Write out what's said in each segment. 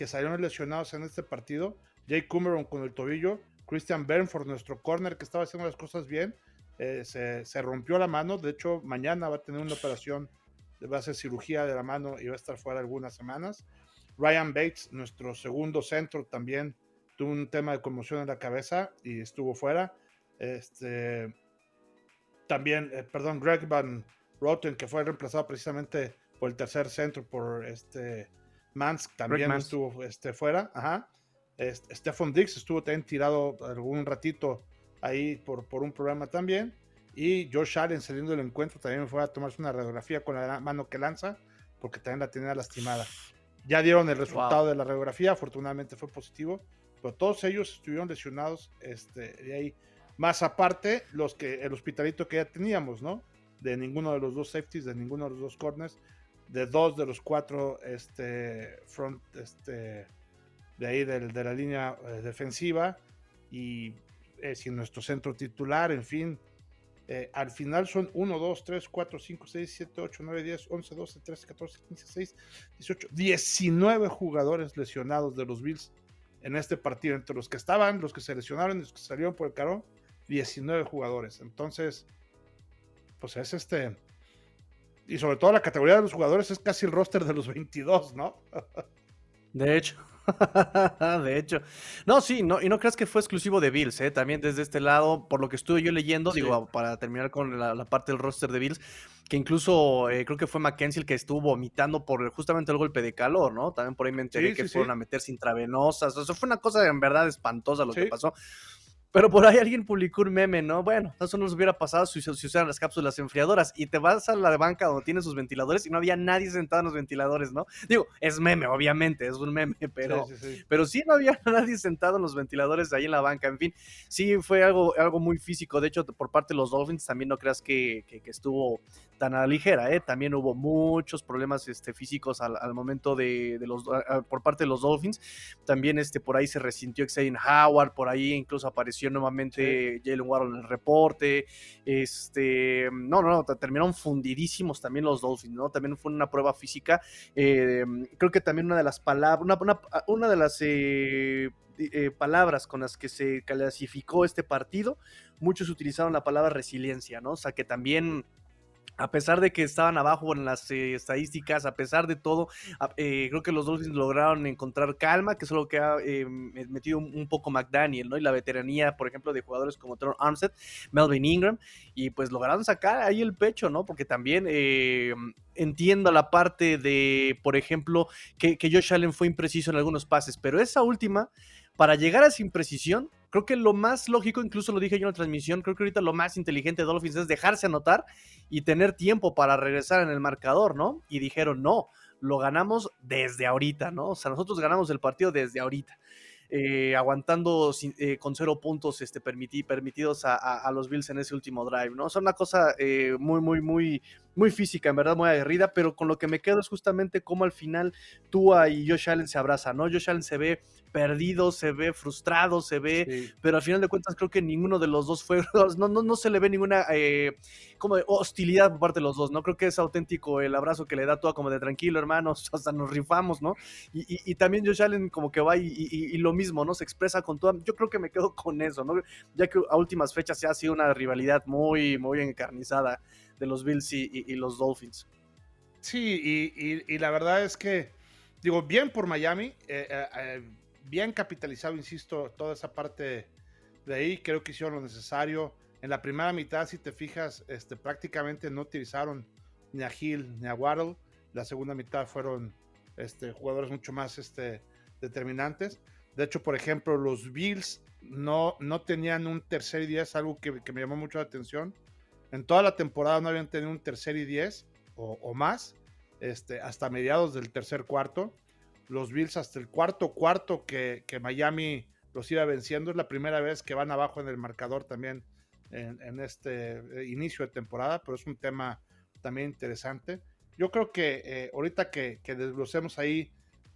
que salieron lesionados en este partido. Jake Cumberon con el tobillo, Christian Bernford, nuestro corner que estaba haciendo las cosas bien, eh, se, rompió la mano. De hecho, mañana va a tener una operación, va a hacer cirugía de la mano y va a estar fuera algunas semanas. Ryan Bates, nuestro segundo centro, también tuvo un tema de conmoción en la cabeza y estuvo fuera. Este, también, eh, perdón, Greg Van Roten, que fue reemplazado precisamente por el tercer centro, por este Mans, también estuvo este, fuera. Ajá. Este, Stephon Dix estuvo también tirado algún ratito ahí por, por un programa también. Y Josh Allen saliendo del encuentro también fue a tomarse una radiografía con la mano que lanza, porque también la tenía lastimada. Ya dieron el resultado de la radiografía, afortunadamente fue positivo, pero todos ellos estuvieron lesionados este, de ahí. Más aparte, los que, el hospitalito que ya teníamos, ¿no? De ninguno de los dos safeties, de ninguno de los dos corners, de dos de los cuatro este, front, este, de ahí de, de la línea eh, defensiva y eh, sin nuestro centro titular, en fin. Eh, al final son 1, 2, 3, 4, 5, 6, 7, 8, 9, 10, 11, 12, 13, 14, 15, 16, 18, 19 jugadores lesionados de los Bills en este partido, entre los que estaban, los que se lesionaron y los que salieron por el carón, 19 jugadores. Entonces, pues es este. Y sobre todo la categoría de los jugadores es casi el roster de los 22, ¿no? De hecho. de hecho. No, sí, no, y no creas que fue exclusivo de Bills, ¿eh? También desde este lado, por lo que estuve yo leyendo, digo, para terminar con la, parte del roster de Bills, que incluso eh, creo que fue Mackenzie el que estuvo vomitando por justamente el golpe de calor, ¿no? También por ahí me enteré que fueron a meterse intravenosas. Eso fue una cosa en verdad espantosa lo que pasó. Pero por ahí alguien publicó un meme, ¿no? Bueno, eso no nos hubiera pasado si, si usaran las cápsulas enfriadoras. Y te vas a la banca donde tiene sus ventiladores y no había nadie sentado en los ventiladores, ¿no? Digo, es meme, obviamente, es un meme, pero sí, pero sí no había nadie sentado en los ventiladores ahí en la banca. En fin, sí fue algo, algo muy físico. De hecho, por parte de los Dolphins, también no creas que, que, estuvo tan a la ligera, ¿eh? También hubo muchos problemas este, físicos al, al momento de, de los, por parte de los Dolphins. También este, por ahí se resintió Xavier Howard, por ahí incluso apareció nuevamente Jalen Warren en el reporte. Este, no, no, no, terminaron fundidísimos también los Dolphins, ¿no? También fue una prueba física. Eh, creo que también una de las palabras, una, de las eh, eh, palabras con las que se clasificó este partido, muchos utilizaron la palabra resiliencia, ¿no? O sea, que también a pesar de que estaban abajo en las eh, estadísticas, a pesar de todo, eh, creo que los Dolphins lograron encontrar calma, que es lo que ha eh, metido un, poco McDaniel, ¿no? Y la veteranía, por ejemplo, de jugadores como Tron Armstead, Melvin Ingram, y pues lograron sacar ahí el pecho, ¿no? Porque también entiendo la parte de, por ejemplo, que, que Josh Allen fue impreciso en algunos pases, pero esa última, para llegar a esa imprecisión, Creo que lo más lógico, incluso lo dije yo en la transmisión, creo que ahorita lo más inteligente de Dolphins es dejarse anotar y tener tiempo para regresar en el marcador, ¿no? Y dijeron, no, lo ganamos desde ahorita, ¿no? O sea, nosotros ganamos el partido desde ahorita. Eh, aguantando eh, con cero puntos este, permitidos a, los Bills en ese último drive, ¿no? Son una cosa eh, muy, muy, muy, muy física, en verdad, muy aguerrida, pero con lo que me quedo es justamente cómo al final Tua y Josh Allen se abrazan, ¿no? Josh Allen se ve perdido, se ve frustrado, se ve, pero al final de cuentas creo que ninguno de los dos fue, no, no, no se le ve ninguna eh, como de hostilidad por parte de los dos, ¿no? Creo que es auténtico el abrazo que le da todo como de tranquilo, hermanos, hasta nos rifamos, ¿no? Y, también Josh Allen como que va y, lo mismo, ¿no? Se expresa con todo, yo creo que me quedo con eso, ¿no? Ya que a últimas fechas se ha sido una rivalidad muy, muy encarnizada de los Bills y, los Dolphins. Sí, y, la verdad es que, digo, bien por Miami, eh, eh, bien capitalizado, insisto, toda esa parte de ahí. Creo que hicieron lo necesario. En la primera mitad, si te fijas, este, prácticamente no utilizaron ni a Hill ni a Waddle. La segunda mitad fueron este, jugadores mucho más este, determinantes. De hecho, por ejemplo, los Bills no, no tenían un tercer y diez, algo que, me llamó mucho la atención. En toda la temporada no habían tenido un tercer y diez o, más, este, hasta mediados del tercer cuarto los Bills hasta el cuarto cuarto que, Miami los iba venciendo. Es la primera vez que van abajo en el marcador también en, este eh, inicio de temporada, pero es un tema también interesante. Yo creo que eh, ahorita que, que, desglosemos ahí,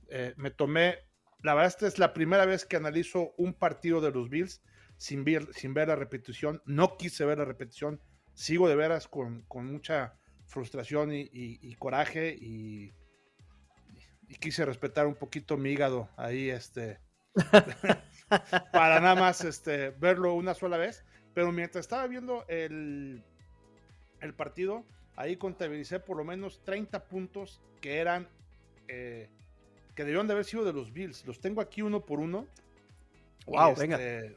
eh, me tomé, la verdad esta es la primera vez que analizo un partido de los Bills sin ver, sin ver la repetición. No quise ver la repetición, sigo de veras con, mucha frustración y coraje y y quise respetar un poquito mi hígado ahí, este, para nada más este, verlo una sola vez. Pero mientras estaba viendo el, el partido, ahí contabilicé por lo menos 30 puntos que eran, eh, que debieron de haber sido de los Bills. Los tengo aquí uno por uno. Wow, venga. Este,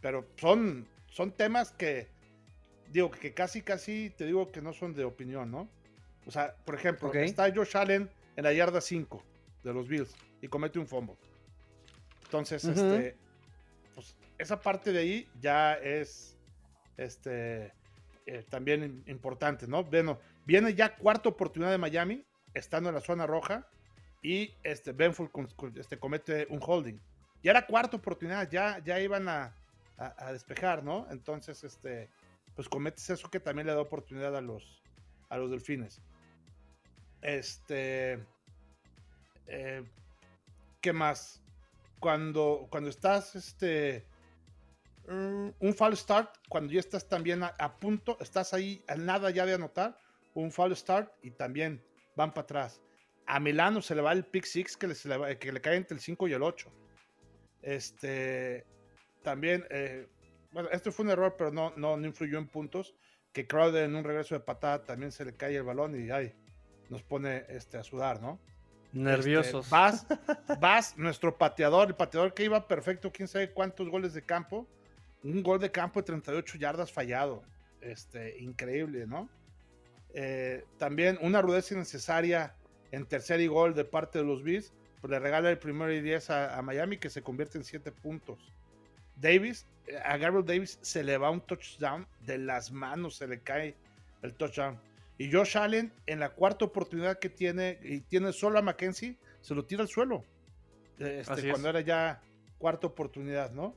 pero son, son temas que, digo, que casi, casi te digo que no son de opinión, ¿no? O sea, por ejemplo, está Josh Allen en la yarda 5 de los Bills y comete un fumble. Entonces, este, pues, esa parte de ahí ya es este, eh, también importante, ¿no? Bueno, viene ya cuarta oportunidad de Miami, estando en la zona roja, y este, Benford este, comete un holding. Y era cuarta oportunidad, ya, ya iban a, despejar, ¿no? Entonces, este, pues cometes eso que también le da oportunidad a los, a los delfines. Este, eh, ¿qué más? Cuando, cuando estás, este, un fall start, cuando ya estás también a, punto, estás ahí a nada ya de anotar, un fall start y también van para atrás. A Milano se le va el pick six que le, que le cae entre el 5 y el 8. Este, también, eh, bueno, este fue un error, pero no, no, influyó en puntos. Que Crowder en un regreso de patada también se le cae el balón y ay, nos pone este, a sudar, ¿no? Nerviosos. Este, vas, vas, nuestro pateador, el pateador que iba perfecto, quién sabe cuántos goles de campo. Un gol de campo de 38 yardas fallado. Este, increíble, ¿no? Eh, también una rudeza innecesaria en tercer y gol de parte de los Bills. Pues le regala el primero y 10 a, Miami que se convierte en 7 puntos. Davis, eh, a Gabriel Davis se le va un touchdown de las manos, se le cae el touchdown. Y Josh Allen, en la cuarta oportunidad que tiene, y tiene solo a Mackenzie, se lo tira al suelo. Este, cuando era ya cuarta oportunidad, ¿no?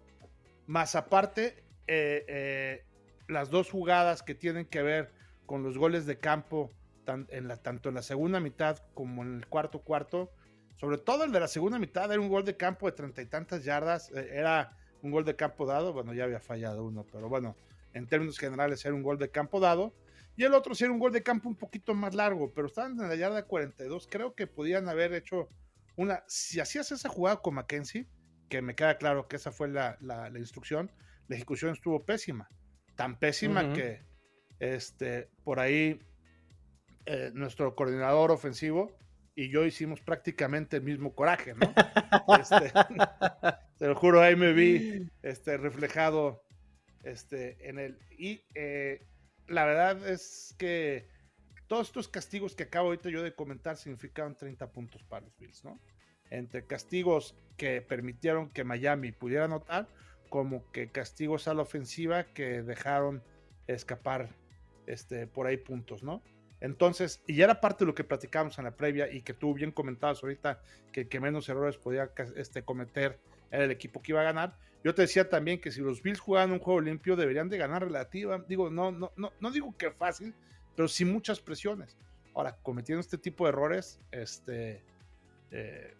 Más aparte, eh, eh, las dos jugadas que tienen que ver con los goles de campo, en la, tanto en la segunda mitad como en el cuarto cuarto, sobre todo el de la segunda mitad, era un gol de campo de treinta y tantas yardas, eh, era un gol de campo dado, bueno, ya había fallado uno, pero bueno, en términos generales era un gol de campo dado, y el otro sí era un gol de campo un poquito más largo, pero estaban en la yarda 42. Creo que podían haber hecho una. Si hacías esa jugada con Mackenzie, que me queda claro que esa fue la, instrucción, la ejecución estuvo pésima. Tan pésima que este, por ahí eh, nuestro coordinador ofensivo y yo hicimos prácticamente el mismo coraje, ¿no? Este, te lo juro, ahí me vi este, reflejado este, en el. Y eh, la verdad es que todos estos castigos que acabo ahorita yo de comentar significaron 30 puntos para los Bills, ¿no? Entre castigos que permitieron que Miami pudiera anotar, como que castigos a la ofensiva que dejaron escapar este, por ahí puntos, ¿no? Entonces, y era parte de lo que platicamos en la previa y que tú bien comentabas ahorita, que, que menos errores podía este, cometer era el equipo que iba a ganar. Yo te decía también que si los Bills jugaban un juego limpio, deberían de ganar relativa. Digo, no, no, no, no digo que fácil, pero sin muchas presiones. Ahora, cometiendo este tipo de errores, este, eh,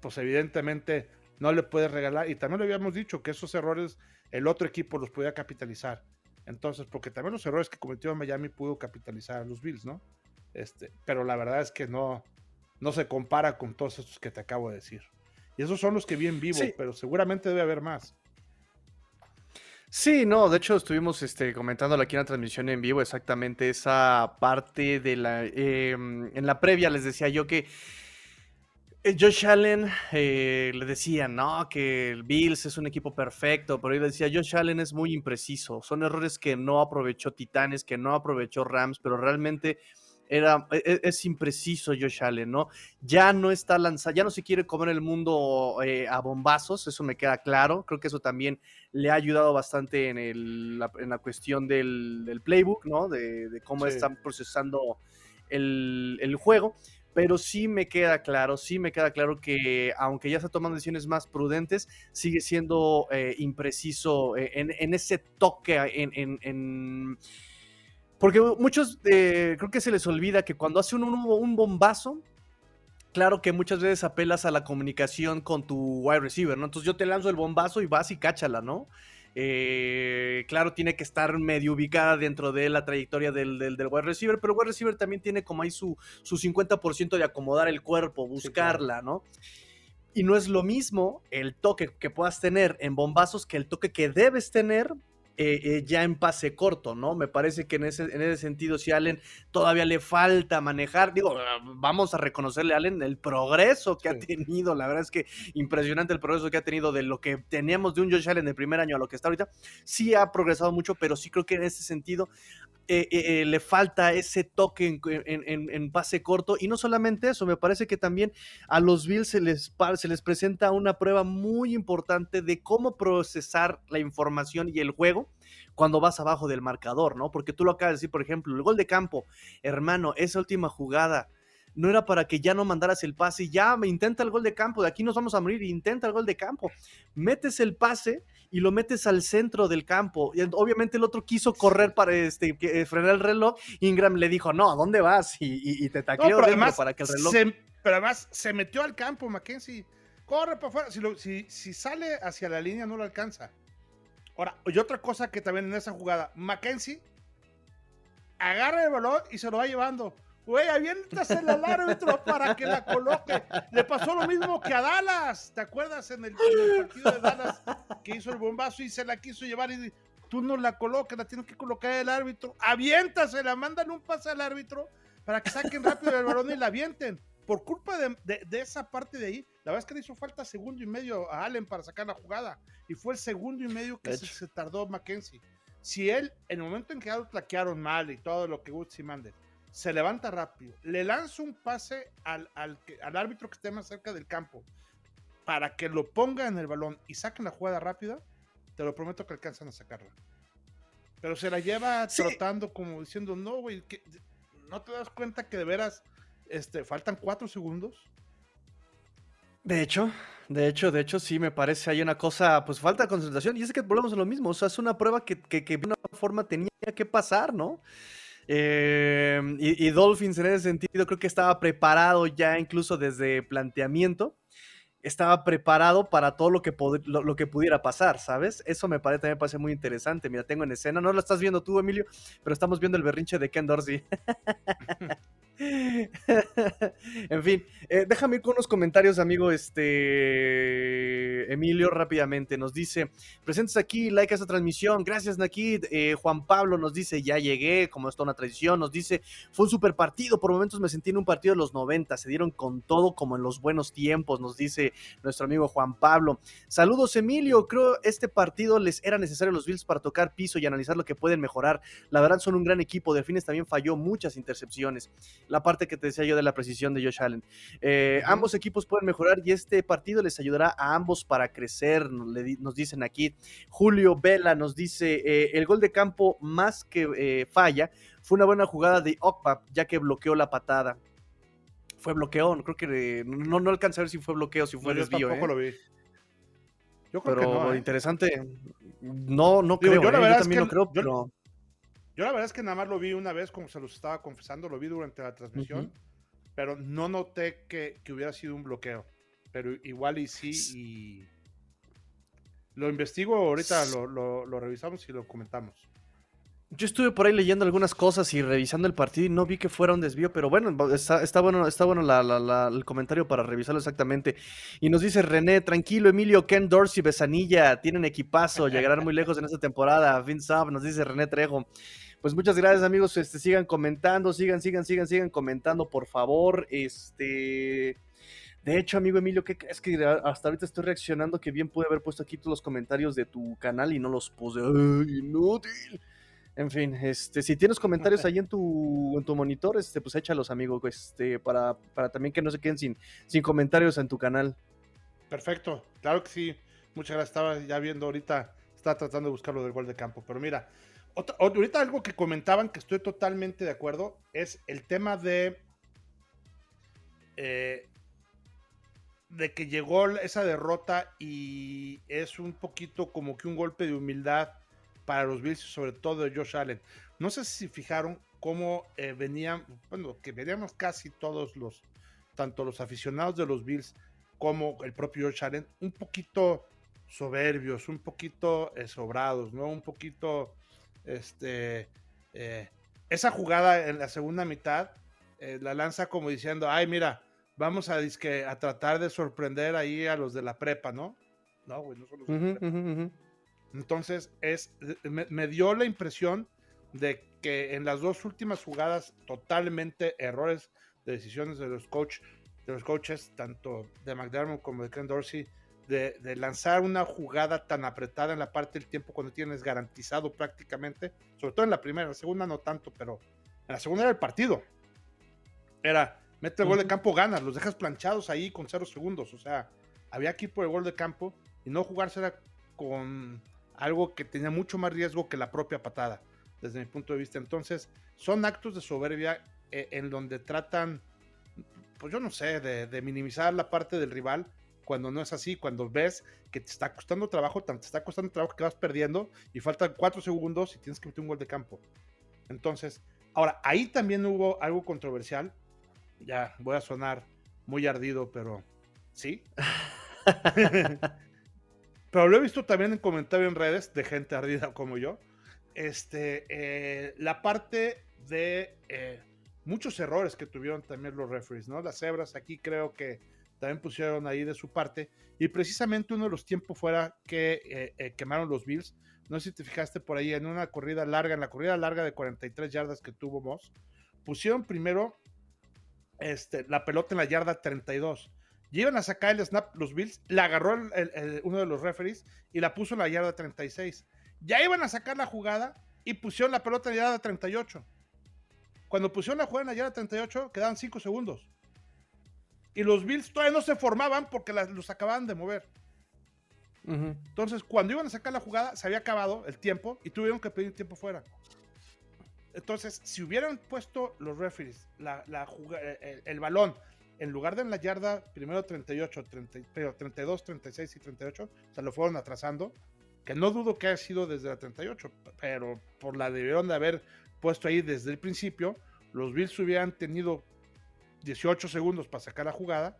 pues evidentemente no le puedes regalar. Y también lo habíamos dicho que esos errores el otro equipo los podía capitalizar. Entonces, porque también los errores que cometió Miami pudo capitalizar a los Bills, ¿no? Este, pero la verdad es que no, no se compara con todos estos que te acabo de decir. Y esos son los que vi en vivo, pero seguramente debe haber más. Sí, no, de hecho estuvimos este, comentando aquí en la transmisión en vivo exactamente esa parte de la... Em, en la previa les decía yo que Josh Allen eh, le decía, no, que el Bills es un equipo perfecto, pero él decía, Josh Allen es muy impreciso, son errores que no aprovechó Titanes, que no aprovechó Rams, pero realmente era, e, e, es, impreciso Josh Allen, ¿no? Ya no está lanzado, ya no se quiere comer el mundo eh, a bombazos, eso me queda claro. Creo que eso también le ha ayudado bastante en, la, cuestión del, playbook, ¿no? De, cómo están procesando el, juego. Pero sí me queda claro, sí me queda claro que aunque ya está tomando decisiones más prudentes, sigue siendo eh, impreciso eh, en, ese toque, en porque muchos eh, creo que se les olvida que cuando hace un, un, bombazo, claro que muchas veces apelas a la comunicación con tu wide receiver, ¿no? Entonces yo te lanzo el bombazo y vas y cáchala, ¿no? Eh, claro, tiene que estar medio ubicada dentro de la trayectoria del, del, wide receiver, pero el wide receiver también tiene como ahí su, su 50% de acomodar el cuerpo, buscarla, ¿no? Y no es lo mismo el toque que puedas tener en bombazos que el toque que debes tener eh, eh, ya en pase corto, ¿no? Me parece que en ese, en ese sentido, si Allen todavía le falta manejar, digo, vamos a reconocerle a Allen el progreso que ha tenido, la verdad es que impresionante el progreso que ha tenido de lo que teníamos de un Josh Allen del primer año a lo que está ahorita, sí ha progresado mucho, pero sí creo que en ese sentido eh, le falta ese toque en, pase corto. Y no solamente eso, me parece que también a los Bills se les, se les presenta una prueba muy importante de cómo procesar la información y el juego cuando vas abajo del marcador, ¿no? Porque tú lo acabas de decir, por ejemplo, el gol de campo, hermano, esa última jugada no era para que ya no mandaras el pase, ya intenta el gol de campo, de aquí nos vamos a morir, intenta el gol de campo, metes el pase y lo metes al centro del campo. Y obviamente el otro quiso correr para este, eh, frenar el reloj, Ingram le dijo, no, ¿a dónde vas? Y, te tacleó para que el reloj... pero además se metió al campo, Mackenzie, corre para afuera, si, si sale hacia la línea no lo alcanza. Ahora, y otra cosa que también en esa jugada, Mackenzie agarra el balón y se lo va llevando. Güey, aviéntasela al árbitro para que la coloque. Le pasó lo mismo que a Dallas. ¿Te acuerdas en el, partido de Dallas que hizo el bombazo y se la quiso llevar y tú no la coloques, la tienes que colocar el árbitro? Aviéntasela, mándale un pase al árbitro para que saquen rápido el balón y la avienten. Por culpa de, esa parte de ahí, la verdad es que le hizo falta segundo y medio a Allen para sacar la jugada. Y fue el segundo y medio que se, tardó Mackenzie. Si él, en el momento en que lo plaquearon mal y todo lo que Woodsy mande, se levanta rápido, le lanza un pase al, al, árbitro que esté más cerca del campo para que lo ponga en el balón y saquen la jugada rápida, te lo prometo que alcanzan a sacarla. Pero se la lleva trotando como diciendo, no, güey, no te das cuenta que de veras este, faltan cuatro segundos. De hecho, de hecho, de hecho, sí me parece hay una cosa, pues falta de concentración. Y es que volvemos a lo mismo. O sea, es una prueba que, que, que de una forma tenía que pasar, ¿no? Em, y, Dolphins en ese sentido creo que estaba preparado ya incluso desde planteamiento. Estaba preparado para todo lo que, lo, que pudiera pasar, ¿sabes? Eso me parece, también muy interesante. Mira, tengo en escena, no lo estás viendo tú, Emilio, pero estamos viendo el berrinche de Ken Dorsey. en fin, eh, déjame ir con unos comentarios, amigo. Este Emilio, rápidamente nos dice: Presentes aquí, like a esta transmisión. Gracias, Nakid. Eh, Juan Pablo nos dice: Ya llegué, como es una tradición. Nos dice: Fue un super partido. Por momentos me sentí en un partido de los 90. Se dieron con todo, como en los buenos tiempos, nos dice nuestro amigo Juan Pablo. Saludos, Emilio. Creo este partido les era necesario los Bills para tocar piso y analizar lo que pueden mejorar. La verdad, son un gran equipo. Delfines también falló muchas intercepciones la parte que te decía yo de la precisión de Josh Allen. Eh, ambos equipos pueden mejorar y este partido les ayudará a ambos para crecer, nos, dicen aquí. Julio Vela nos dice, eh, el gol de campo más que eh, falla fue una buena jugada de Okpap, ya que bloqueó la patada. Fue bloqueo, creo que no, no alcancé a ver si fue bloqueo, si fue desvío. Yo tampoco lo vi. Yo creo pero que no, interesante. No, no creo. Yo, la verdad también no creo, pero... Yo la verdad es que nada más lo vi una vez, como se los estaba confesando, lo vi durante la transmisión, pero no noté que, hubiera sido un bloqueo. Pero igual y sí, y lo investigo ahorita, lo, lo, revisamos y lo comentamos. Yo estuve por ahí leyendo algunas cosas y revisando el partido y no vi que fuera un desvío, pero bueno, está, bueno, está bueno el comentario para revisarlo exactamente. Y nos dice René, tranquilo, Emilio, Ken Dorsey, Besanilla, tienen equipazo, llegarán muy lejos en esta temporada. Vince nos dice René Trejo. Pues muchas gracias, amigos. Este, sigan comentando, sigan, sigan, sigan, sigan comentando, por favor. Este. De hecho, amigo Emilio, ¿qué crees que hasta ahorita estoy reaccionando que bien pude haber puesto aquí todos los comentarios de tu canal y no los puse? ¡Ay, inútil! En fin, este, si tienes comentarios ahí en tu, en tu monitor, este, pues échalos, amigo, este, para, para también que no se queden sin, sin comentarios en tu canal. Perfecto, claro que sí. Muchas gracias. Estaba ya viendo ahorita, estaba tratando de buscar lo del gol de campo, pero mira, ahorita algo que comentaban que estoy totalmente de acuerdo es el tema de eh, de que llegó esa derrota y es un poquito como que un golpe de humildad para los Bills, sobre todo de Josh Allen. No sé si fijaron cómo eh, venían, bueno, que veníamos casi todos los, tanto los aficionados de los Bills como el propio Josh Allen, un poquito soberbios, un poquito eh, sobrados, ¿no? Un poquito, este, eh, esa jugada en la segunda mitad eh, la lanza como diciendo, ay, mira, vamos a, a tratar de sorprender ahí a los de la prepa, ¿no? No, güey, no son los de la prepa. Entonces, es, me, dio la impresión de que en las dos últimas jugadas, totalmente errores de decisiones de los, coach, de los coaches, tanto de McDermott como de Ken Dorsey, de, lanzar una jugada tan apretada en la parte del tiempo cuando tienes garantizado prácticamente, sobre todo en la primera, en la segunda no tanto, pero en la segunda era el partido. Era, mete el gol de campo, ganas, los dejas planchados ahí con cero segundos. O sea, había equipo de gol de campo y no jugársela con algo que tenía mucho más riesgo que la propia patada, desde mi punto de vista. Entonces, son actos de soberbia eh, en donde tratan, pues yo no sé, de minimizar la parte del rival cuando no es así, cuando ves que te está costando trabajo, te está costando trabajo que vas perdiendo y faltan cuatro segundos y tienes que meter un gol de campo. Entonces, ahora, ahí también hubo algo controversial. Ya voy a sonar muy ardido, pero sí. pero lo he visto también en comentarios en redes de gente ardida como yo. Este, eh, la parte de eh, muchos errores que tuvieron también los referees, ¿no? Las cebras aquí creo que también pusieron ahí de su parte. Y precisamente uno de los tiempos fuera que eh, quemaron los Bills, no sé si te fijaste por ahí, en una corrida larga, en la corrida larga de 43 yardas que tuvo Moss, pusieron primero este, la pelota en la yarda 32. Iban a sacar el snap los Bills, la agarró uno de los referees y la puso en la yarda 36. Ya iban a sacar la jugada y pusieron la pelota en la yarda 38. Cuando pusieron la jugada en la yarda 38, quedaban 5 segundos. Y los Bills todavía no se formaban porque los acababan de mover. Entonces, cuando iban a sacar la jugada, se había acabado el tiempo y tuvieron que pedir tiempo fuera. Entonces, si hubieran puesto los referees la, el, balón en lugar de en la yarda, primero 38, 30, pero 32, 36 y 38, se lo fueron atrasando, que no dudo que haya sido desde la 38, pero por la debieron de haber puesto ahí desde el principio, los Bills hubieran tenido 18 segundos para sacar la jugada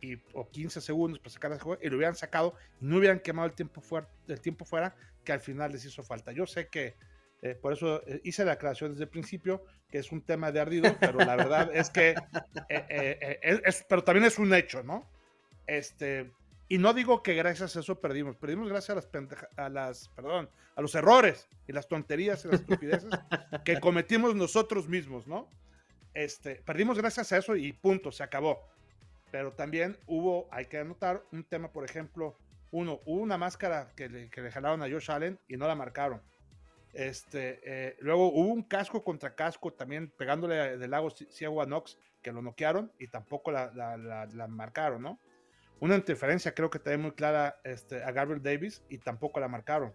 y, o 15 segundos para sacar la jugada y lo hubieran sacado y no hubieran quemado el tiempo, fuera, el tiempo fuera que al final les hizo falta. Yo sé que eh, por eso eh, hice la aclaración desde el principio, que es un tema de ardido, pero la verdad es que, eh, es, pero también es un hecho, ¿no? Este, y no digo que gracias a eso perdimos, perdimos gracias a las, a las, perdón, a los errores y las tonterías y las estupideces que cometimos nosotros mismos, ¿no? Este, perdimos gracias a eso y punto, se acabó. Pero también hubo, hay que anotar, un tema, por ejemplo, uno, hubo una máscara que le, que le jalaron a Josh Allen y no la marcaron. Este, eh, luego hubo un casco contra casco también pegándole del lago Ciego a Knox que lo noquearon y tampoco la, marcaron, ¿no? Una interferencia creo que también muy clara este, a Gabriel Davis y tampoco la marcaron.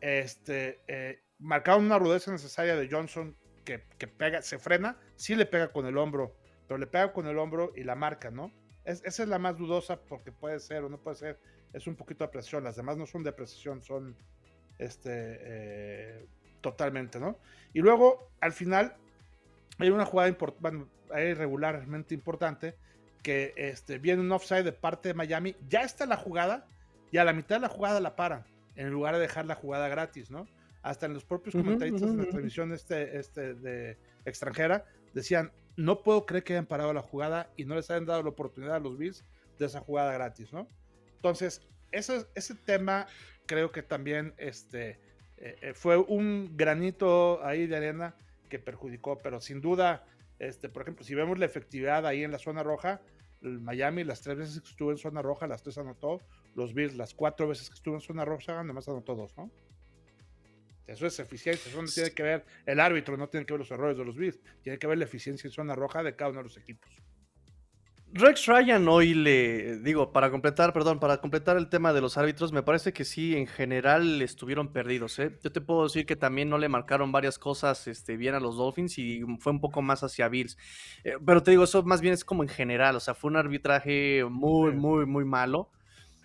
Este, eh, marcaron una rudeza necesaria de Johnson que, pega, se frena, sí le pega con el hombro, pero le pega con el hombro y la marca, ¿no? esa es la más dudosa porque puede ser o no puede ser, es un poquito de presión, las demás no son de precisión, son este, eh, totalmente, ¿no? Y luego, al final, hay una jugada bueno, regularmente importante que este, viene un offside de parte de Miami, ya está la jugada y a la mitad de la jugada la paran, en lugar de dejar la jugada gratis, ¿no? hasta en los propios comentaristas de la televisión este, este de extranjera, decían, no puedo creer que hayan parado la jugada y no les hayan dado la oportunidad a los Bills de esa jugada gratis, ¿no? Entonces, ese, ese tema creo que también este, eh, eh, fue un granito ahí de arena que perjudicó, pero sin duda, este, por ejemplo, si vemos la efectividad ahí en la zona roja, el Miami las tres veces que estuvo en zona roja, las tres anotó, los Bills las cuatro veces que estuvo en zona roja, además anotó dos, ¿no? Eso es eficiencia, eso no tiene que ver el árbitro, no tiene que ver los errores de los Bills, tiene que ver la eficiencia en zona roja de cada uno de los equipos. Rex Ryan hoy le digo, para completar, perdón, para completar el tema de los árbitros, me parece que sí, en general estuvieron perdidos. ¿eh? Yo te puedo decir que también no le marcaron varias cosas este, bien a los Dolphins y fue un poco más hacia Bills. Eh, pero te digo, eso más bien es como en general, o sea, fue un arbitraje muy, muy, muy malo.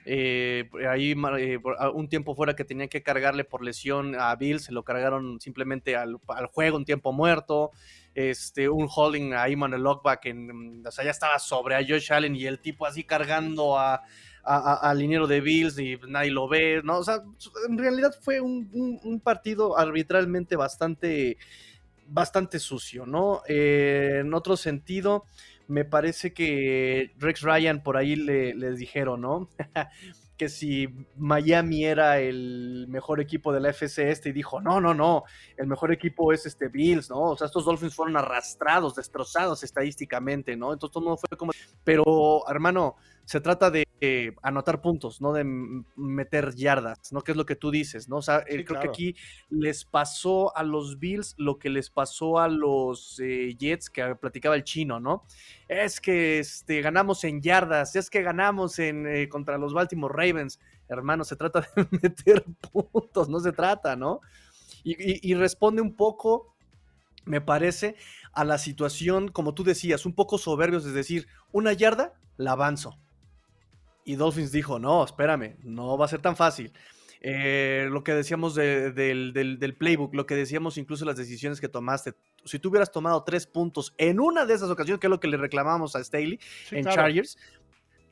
Eh, ahí eh, un tiempo fuera que tenían que cargarle por lesión a Bill, se lo cargaron simplemente al, juego, un tiempo muerto. Este, un holding a Iman el Lockback, en, o sea, ya estaba sobre a Josh Allen y el tipo así cargando a, al liniero de Bills y nadie lo ve, ¿no? O sea, en realidad fue un, partido arbitralmente bastante, bastante sucio, ¿no? Eh, en otro sentido, me parece que Rex Ryan por ahí le, les dijeron, ¿no? que si Miami era el mejor equipo de la FC este y dijo, no, no, no, el mejor equipo es este Bills, ¿no? O sea, estos Dolphins fueron arrastrados, destrozados estadísticamente, ¿no? Entonces todo no fue como... Pero, hermano, se trata de eh, anotar puntos, no de meter yardas, ¿no? Que es lo que tú dices, ¿no? O sea, eh, creo que aquí les pasó a los Bills lo que les pasó a los eh, Jets que platicaba el chino, ¿no? Es que este, ganamos en yardas, es que ganamos en, contra los Baltimore Ravens. Hermano, se trata de meter puntos, no se trata, ¿no? y responde un poco, me parece, a la situación, como tú decías, un poco soberbios, es decir, una yarda, la avanzo y Dolphins dijo, no, espérame, no va a ser tan fácil. Eh, lo que decíamos del, playbook, lo que decíamos incluso las decisiones que tomaste. Si tú hubieras tomado tres puntos en una de esas ocasiones, que es lo que le reclamamos a Staley en Chargers,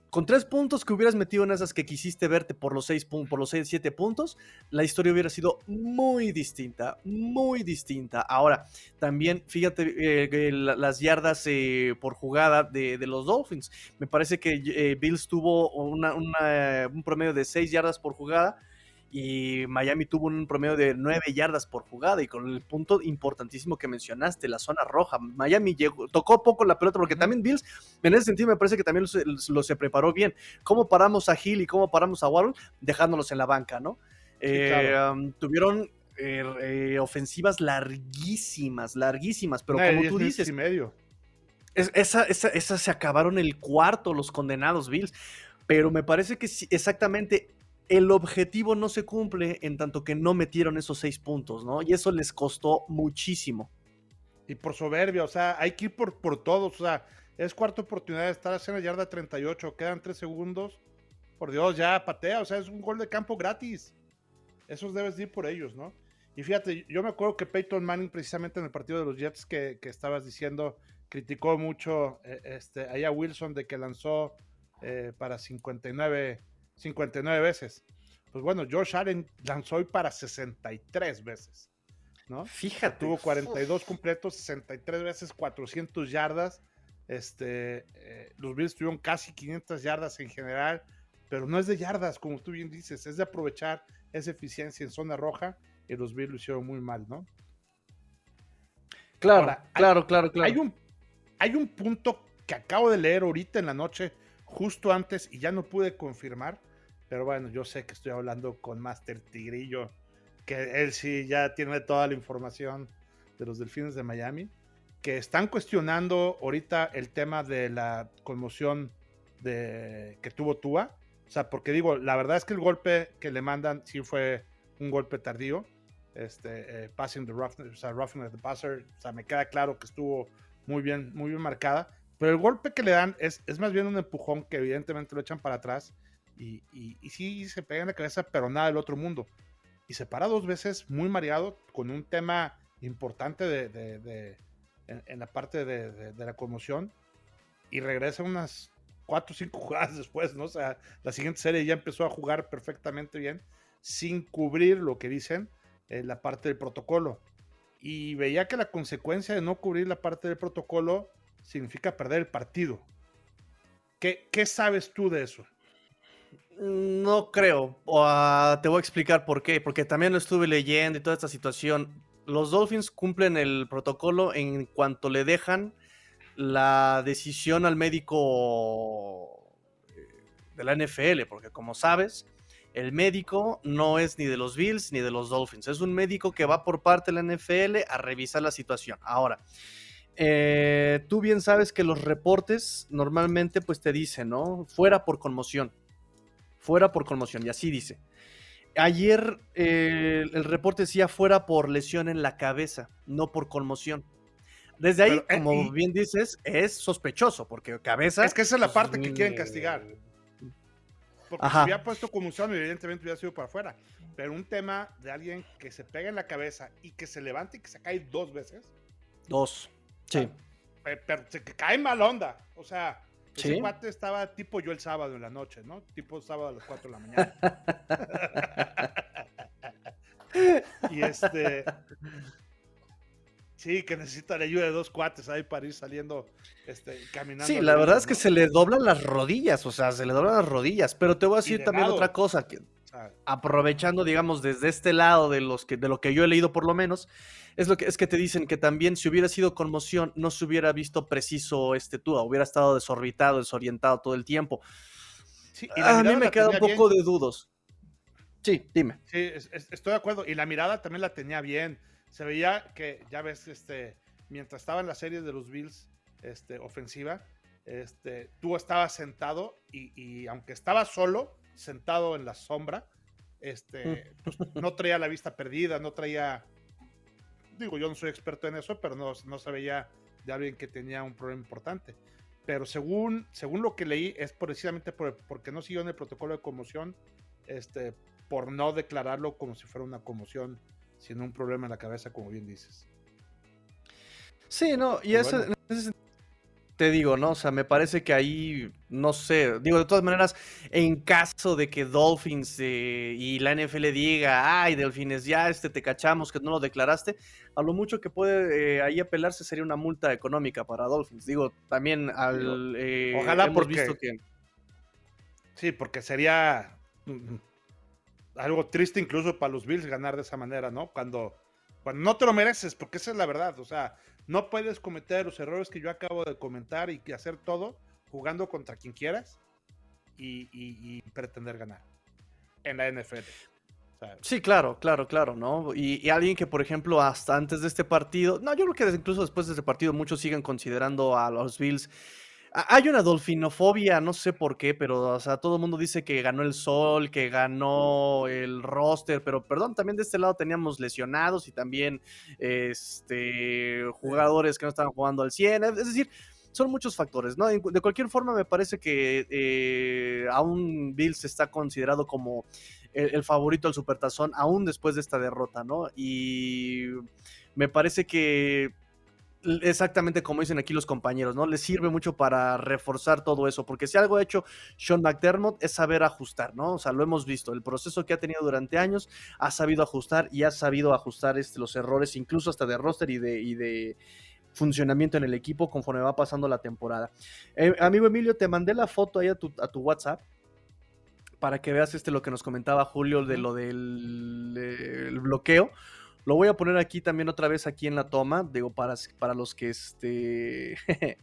con tres puntos que hubieras metido en esas que quisiste verte por los seis, por los seis, siete puntos, la historia hubiera sido muy distinta, muy distinta. Ahora, también fíjate eh, las yardas eh, por jugada de, los Dolphins. Me parece que eh, Bills tuvo un promedio de seis yardas por jugada y Miami tuvo un promedio de 9 yardas por jugada y con el punto importantísimo que mencionaste, la zona roja. Miami llegó, tocó poco la pelota porque también Bills, en ese sentido me parece que también lo, se preparó bien. ¿Cómo paramos a Hill y cómo paramos a Waddle? Dejándolos en la banca, ¿no? Eh, tuvieron eh, eh, ofensivas larguísimas, larguísimas, pero como tú dices... Y medio. esa, esa, se acabaron el cuarto los condenados Bills, pero me parece que exactamente el objetivo no se cumple en tanto que no metieron esos seis puntos, ¿no? Y eso les costó muchísimo. Y por soberbia, o sea, hay que ir por, por todos, o sea, es cuarta oportunidad de estar haciendo yarda 38, quedan tres segundos. Por Dios, ya patea, o sea, es un gol de campo gratis. Esos debes ir por ellos, ¿no? Y fíjate, yo me acuerdo que Peyton Manning, precisamente en el partido de los Jets que, estabas diciendo, criticó mucho eh, este, a Wilson de que lanzó eh, para 59 59 veces. Pues bueno, Josh Allen lanzó hoy para 63 veces. ¿no? Fíjate. Tuvo 42 completos, 63 veces, 400 yardas. Este, eh, los Bills tuvieron casi 500 yardas en general, pero no es de yardas, como tú bien dices, es de aprovechar esa eficiencia en zona roja y los Bills lo hicieron muy mal, ¿no? Claro, claro, claro, claro. Hay un, hay un punto que acabo de leer ahorita en la noche, justo antes, y ya no pude confirmar, pero bueno, yo sé que estoy hablando con Master Tigrillo, que él sí ya tiene toda la información de los Delfines de Miami, que están cuestionando ahorita el tema de la conmoción de, que tuvo Tua. O sea, porque digo, la verdad es que el golpe que le mandan sí fue un golpe tardío. Este, eh, passing the roughness, o sea, roughing the passer, o sea, me queda claro que estuvo muy bien, muy bien marcada. Pero el golpe que le dan es, es más bien un empujón que evidentemente lo echan para atrás y, y, sí se pega en la cabeza, pero nada del otro mundo. Y se para dos veces muy mareado con un tema importante de, en, la parte de, la conmoción y regresa unas cuatro o cinco jugadas después, ¿no? O sea, la siguiente serie ya empezó a jugar perfectamente bien sin cubrir lo que dicen en la parte del protocolo. Y veía que la consecuencia de no cubrir la parte del protocolo significa perder el partido. ¿Qué, qué sabes tú de eso? No creo. Ah, te voy a explicar por qué. Porque también lo estuve leyendo y toda esta situación. Los Dolphins cumplen el protocolo en cuanto le dejan la decisión al médico eh, de la NFL. Porque como sabes, el médico no es ni de los Bills ni de los Dolphins. Es un médico que va por parte de la NFL a revisar la situación. Ahora, eh, tú bien sabes que los reportes normalmente pues te dicen, ¿no? Fuera por conmoción fuera por conmoción, y así dice. Ayer eh, el reporte decía fuera por lesión en la cabeza, no por conmoción. Desde ahí, eh, como bien dices, es sospechoso, porque cabeza. Es que esa es la parte que quieren castigar. Porque si hubiera puesto conmoción, evidentemente hubiera sido para afuera. Pero un tema de alguien que se pega en la cabeza y que se levanta y que se cae dos veces. Dos. Sí. Pero, que cae mal onda. O sea, Ese cuate estaba tipo yo el sábado en la noche, ¿no? Tipo sábado a las 4 de la mañana. y este. Sí, que necesita la ayuda de dos cuates ahí para ir saliendo, este, caminando. Sí, la verdad es que se le doblan las rodillas, o sea, se le doblan las rodillas. Pero te voy a decir también otra cosa, que aprovechando, digamos, desde este lado de los que, de lo que yo he leído por lo menos, es lo que es que te dicen que también si hubiera sido conmoción, no se hubiera visto preciso este Tua, hubiera estado desorbitado, desorientado todo el tiempo. a mí me queda un poco de dudos. Sí, dime. Sí, estoy de acuerdo. Y la mirada también la tenía bien se veía que, ya ves, este, mientras estaba en la serie de los Bills este, ofensiva, este, tú estabas sentado y, aunque estaba solo, sentado en la sombra, este, pues, no traía la vista perdida, no traía, digo, yo no soy experto en eso, pero no, no se veía de alguien que tenía un problema importante. Pero según, según lo que leí, es precisamente por, porque no siguió en el protocolo de conmoción, este, por no declararlo como si fuera una conmoción sin un problema en la cabeza, como bien dices. Sí, no, y eso, te digo, ¿no? O sea, me parece que ahí, no sé, digo, de todas maneras, en caso de que Dolphins eh, y la NFL diga, ay, Delfines, ya este te cachamos que no lo declaraste, a lo mucho que puede eh, ahí apelarse sería una multa económica para Dolphins. Digo, también al... Eh, Ojalá porque... Visto que... Sí, porque sería mm, algo triste incluso para los Bills ganar de esa manera, ¿no? Cuando, cuando no te lo mereces, porque esa es la verdad. O sea, no puedes cometer los errores que yo acabo de comentar y hacer todo jugando contra quien quieras y, pretender ganar en la NFL. Sí, claro, claro, claro, ¿no? Y, y, alguien que, por ejemplo, hasta antes de este partido, no, yo creo que incluso después de este partido muchos siguen considerando a los Bills hay una dolfinofobia, no sé por qué, pero o sea, todo el mundo dice que ganó el sol, que ganó el roster, pero perdón, también de este lado teníamos lesionados y también este, jugadores que no estaban jugando al 100, es decir, son muchos factores, ¿no? De cualquier forma, me parece que eh, aún Bills está considerado como el, el, favorito al supertazón, aún después de esta derrota, ¿no? Y me parece que exactamente como dicen aquí los compañeros, ¿no? Les sirve mucho para reforzar todo eso, porque si algo ha hecho Sean McDermott es saber ajustar, ¿no? O sea, lo hemos visto, el proceso que ha tenido durante años, ha sabido ajustar y ha sabido ajustar este, los errores, incluso hasta de roster y de, y de funcionamiento en el equipo conforme va pasando la temporada. Eh, amigo Emilio, te mandé la foto ahí a tu, a tu WhatsApp para que veas este lo que nos comentaba Julio de lo del bloqueo. Lo voy a poner aquí también otra vez aquí en la toma, digo, para, para los que este...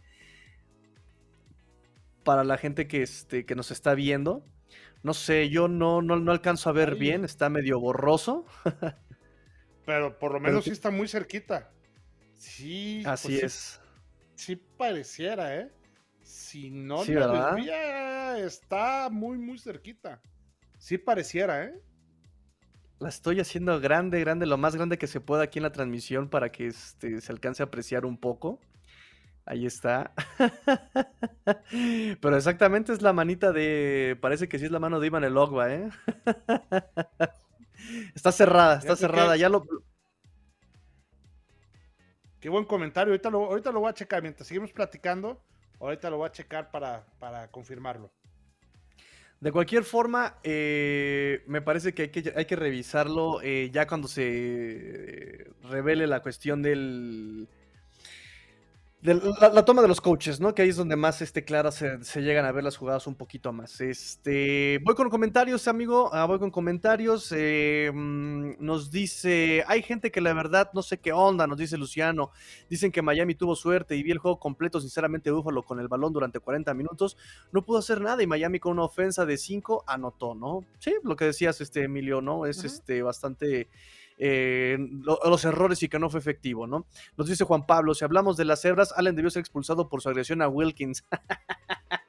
para la gente que, este, que nos está viendo. No sé, yo no, no, alcanzo a ver bien, está medio borroso. Pero por lo menos sí está muy cerquita. Sí. Así pues es. Sí, pareciera, ¿eh? Si no sí, lo está muy, muy cerquita. Sí pareciera, ¿eh? La estoy haciendo grande, grande, lo más grande que se pueda aquí en la transmisión para que este, se alcance a apreciar un poco. Ahí está. Pero exactamente es la manita de. Parece que sí es la mano de Ivan el Ogba, ¿eh? está cerrada, está cerrada. Ya lo. Qué buen comentario. Ahorita lo, ahorita lo voy a checar. Mientras seguimos platicando, ahorita lo voy a checar para, para confirmarlo. De cualquier forma, eh, me parece que hay que, hay que revisarlo eh, ya cuando se revele la cuestión del, la, toma de los coaches, ¿no? Que ahí es donde más este, claras se, llegan a ver las jugadas un poquito más. Este, voy con comentarios, amigo. Ah, voy con comentarios. Eh, mm, nos dice, hay gente que la verdad no sé qué onda, nos dice Luciano. Dicen que Miami tuvo suerte y vi el juego completo, sinceramente, Búfalo con el balón durante 40 minutos. No pudo hacer nada y Miami con una ofensa de 5 anotó, ¿no? Sí, lo que decías, este Emilio, ¿no? Es este bastante eh, los errores y que no fue efectivo, ¿no? Nos dice Juan Pablo, si hablamos de las cebras, Allen debió ser expulsado por su agresión a Wilkins.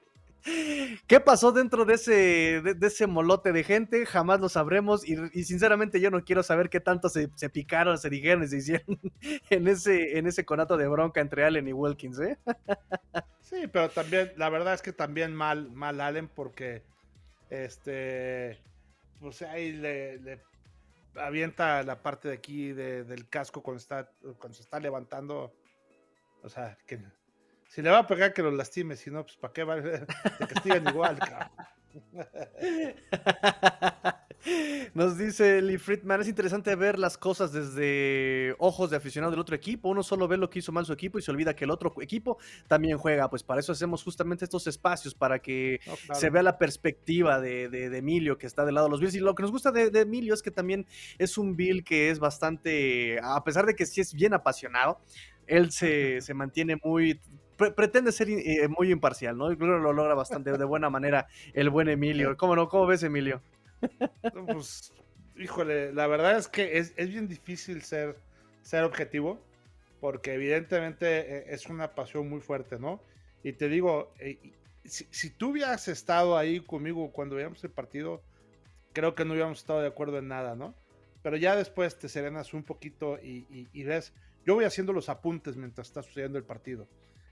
¿Qué pasó dentro de ese, de, ese molote de gente? Jamás lo sabremos y, sinceramente yo no quiero saber qué tanto se, picaron, se dijeron y se hicieron en ese, en ese conato de bronca entre Allen y Wilkins, ¿eh? Sí, pero también, la verdad es que también mal, mal Allen porque, este, pues ahí le, le avienta la parte de aquí del casco cuando, está, cuando se está levantando. O sea, que si le va a pegar que lo lastime, si no, pues para qué vale, te castigan igual, cabrón. Nos dice Lee Friedman, es interesante ver las cosas desde ojos de aficionado del otro equipo. Uno solo ve lo que hizo mal su equipo y se olvida que el otro equipo también juega. Pues para eso hacemos justamente estos espacios, para que se vea la perspectiva de, Emilio que está del lado de los Bills. Y lo que nos gusta de, Emilio es que también es un Bill que es bastante, a pesar de que sí es bien apasionado, él se, se mantiene muy pretende ser eh, muy imparcial, ¿no? Creo que lo logra bastante de buena manera el buen Emilio. ¿Cómo no? ¿Cómo ves, Emilio? Pues, híjole, la verdad es que es, bien difícil ser, ser objetivo, porque evidentemente eh, es una pasión muy fuerte, ¿no? Y te digo, eh, si, tú hubieras estado ahí conmigo cuando veíamos el partido, creo que no hubiéramos estado de acuerdo en nada, ¿no? Pero ya después te serenas un poquito y ves, yo voy haciendo los apuntes mientras está sucediendo el partido.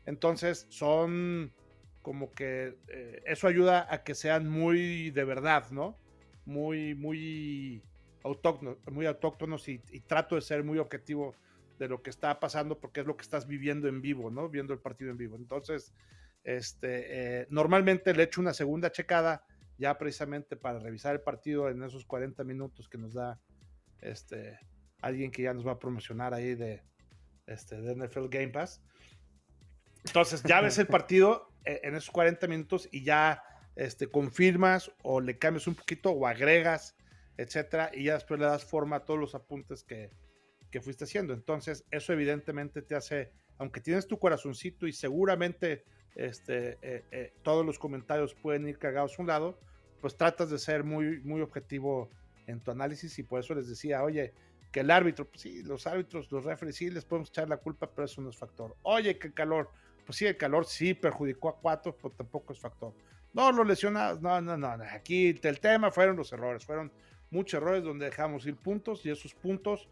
Entonces son como que eh, eso ayuda a que sean muy de verdad, ¿no? Muy, muy autóctonos, muy autóctonos y, trato de ser muy objetivo de lo que está pasando porque es lo que estás viviendo en vivo, ¿no? Viendo el partido en vivo. Entonces, este, eh, normalmente le echo una segunda checada ya precisamente para revisar el partido en esos 40 minutos que nos da este, alguien que ya nos va a promocionar ahí de, este, de NFL Game Pass. Entonces ya ves el partido eh, en esos 40 minutos y ya este, confirmas o le cambias un poquito o agregas, etcétera, y ya después le das forma a todos los apuntes que, que fuiste haciendo. Entonces, eso evidentemente te hace, aunque tienes tu corazoncito y seguramente este, eh, eh, todos los comentarios pueden ir cargados a un lado, pues tratas de ser muy, muy objetivo en tu análisis y por eso les decía, oye, que el árbitro, pues sí, los árbitros, los referees, sí les podemos echar la culpa, pero eso no es factor. Oye, qué calor, pues sí, el calor sí perjudicó a cuatro, pero tampoco es factor. No, los lesionados, no, no, no, aquí el tema fueron los errores, fueron muchos errores donde dejamos ir puntos y esos puntos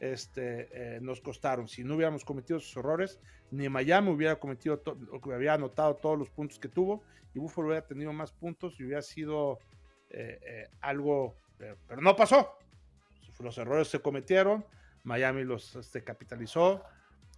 este, eh, nos costaron. Si no hubiéramos cometido esos errores, ni Miami hubiera cometido, había anotado todos los puntos que tuvo y Buffalo hubiera tenido más puntos y hubiera sido eh, eh, algo, pero, no pasó. Los errores se cometieron, Miami los este, capitalizó,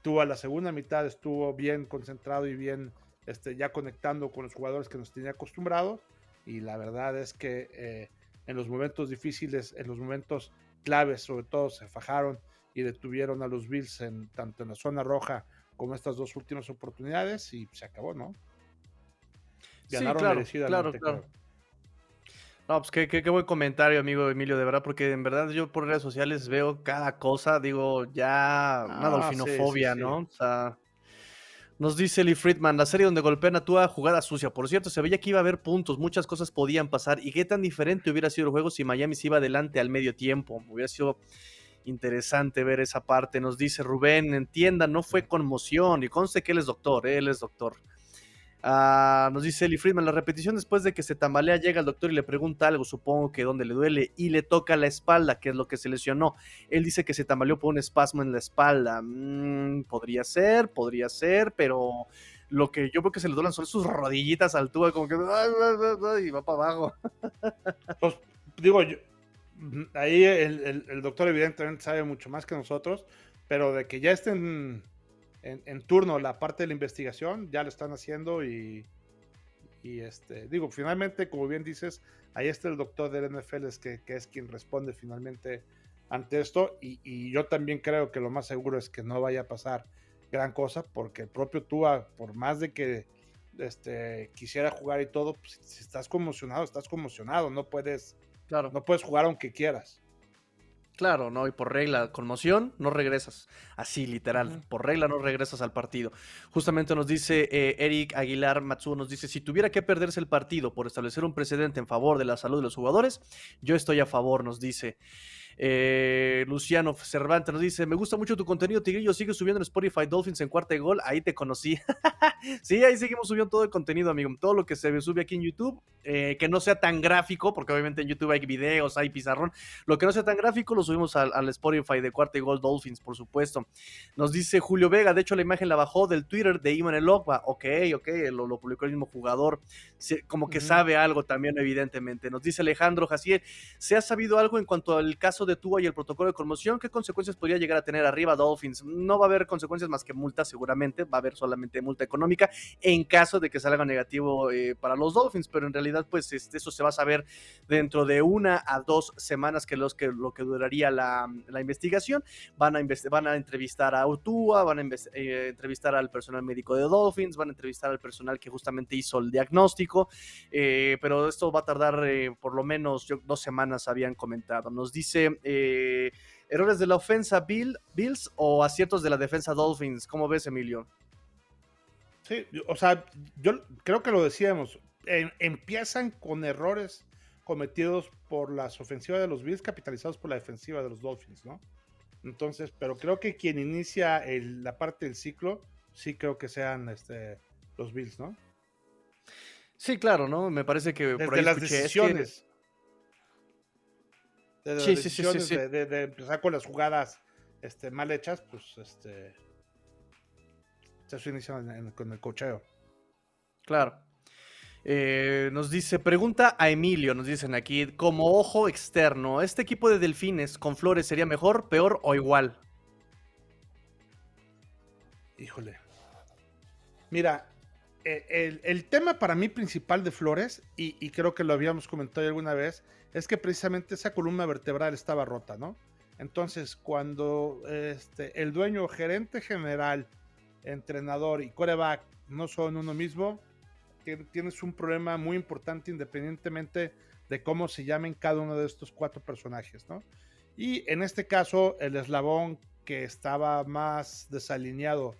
Tuvo a la segunda mitad, estuvo bien concentrado y bien este, ya conectando con los jugadores que nos tenía acostumbrados. Y la verdad es que eh, en los momentos difíciles, en los momentos claves, sobre todo, se fajaron y detuvieron a los Bills en, tanto en la zona roja como estas dos últimas oportunidades y se acabó, ¿no? Ganaron sí, claro, claro, claro. No, pues qué, qué, buen comentario, amigo Emilio, de verdad, porque en verdad yo por redes sociales veo cada cosa, digo, ya una ah, dolfinofobia, ¿no? O sea, nos dice Lee Friedman, la serie donde golpean a Tua, jugada sucia. Por cierto, se veía que iba a haber puntos, muchas cosas podían pasar. ¿Y qué tan diferente hubiera sido el juego si Miami se iba adelante al medio tiempo? Hubiera sido interesante ver esa parte. Nos dice Rubén, entienda, no fue conmoción. Y conste que él es doctor, él es doctor. Ah, nos dice Eli Friedman, la repetición después de que se tambalea llega al doctor y le pregunta algo, supongo que donde le duele, y le toca la espalda, que es lo que se lesionó. Él dice que se tambaleó por un espasmo en la espalda. Mm, podría ser, podría ser, pero lo que yo creo que se le duelen son sus rodillitas al tubo, como que y va para abajo. Pues, digo, ahí el doctor evidentemente sabe mucho más que nosotros, pero de que ya estén en, turno la parte de la investigación, ya lo están haciendo y, y este, digo, finalmente, como bien dices, ahí está el doctor del NFL, es que, es quien responde finalmente ante esto y, yo también creo que lo más seguro es que no vaya a pasar gran cosa porque el propio Tua, por más de que este, quisiera jugar y todo, pues, si estás conmocionado, estás conmocionado, no puedes, claro. no puedes jugar aunque quieras. Claro, ¿no? Y por regla, conmoción, no regresas. Así, literal. Por regla, no regresas al partido. Justamente nos dice eh, Eric Aguilar Matsuo, nos dice, si tuviera que perderse el partido por establecer un precedente en favor de la salud de los jugadores, yo estoy a favor, nos dice. Eh, Luciano Cervantes nos dice: Me gusta mucho tu contenido, Tigrillo. Sigue subiendo en Spotify Dolphins en cuarta y gol. Ahí te conocí. sí, ahí seguimos subiendo todo el contenido, amigo. Todo lo que se sube aquí en YouTube. Eh, que no sea tan gráfico, porque obviamente en YouTube hay videos, hay pizarrón. Lo que no sea tan gráfico lo subimos al, Spotify de cuarta y gol Dolphins, por supuesto. Nos dice Julio Vega: De hecho, la imagen la bajó del Twitter de Iman Elokba. Ok, ok, lo, publicó el mismo jugador. como que sabe algo también, evidentemente. Nos dice Alejandro Jacier: ¿Se ha sabido algo en cuanto al caso de Tua y el protocolo de conmoción, ¿qué consecuencias podría llegar a tener arriba Dolphins? No va a haber consecuencias más que multa seguramente, va a haber solamente multa económica en caso de que salga negativo eh, para los Dolphins, pero en realidad pues este, eso se va a saber dentro de una a dos semanas que, los que lo que duraría la, investigación. Van a, van a entrevistar a Tua, van a eh, entrevistar al personal médico de Dolphins, van a entrevistar al personal que justamente hizo el diagnóstico, eh, pero esto va a tardar por lo menos dos semanas habían comentado. Nos dice eh, errores de la ofensa Bill, Bills o aciertos de la defensa Dolphins. ¿Cómo ves, Emilio? Sí, o sea, yo creo que lo decíamos. Em, empiezan con errores cometidos por las ofensivas de los Bills, capitalizados por la defensiva de los Dolphins, ¿no? Entonces, pero creo que quien inicia la parte del ciclo, sí creo que sean este, los Bills, ¿no? Sí, claro, ¿no? Me parece que por ahí las decisiones de sí, sí, sí, de, empezar con las jugadas este, mal hechas, pues este se inicia con el cocheo. Claro. Eh, nos dice, pregunta a Emilio, nos dicen aquí, como ojo externo, ¿este equipo de delfines con flores sería mejor, peor o igual? Híjole. Mira, e, el, tema para mí principal de Flores, y, y, creo que lo habíamos comentado alguna vez, es que precisamente esa columna vertebral estaba rota, ¿no? Entonces, cuando este, el dueño, gerente general, entrenador y coreback no son uno mismo, tienes un problema muy importante independientemente de cómo se llamen cada uno de estos cuatro personajes, ¿no? Y en este caso, el eslabón que estaba más desalineado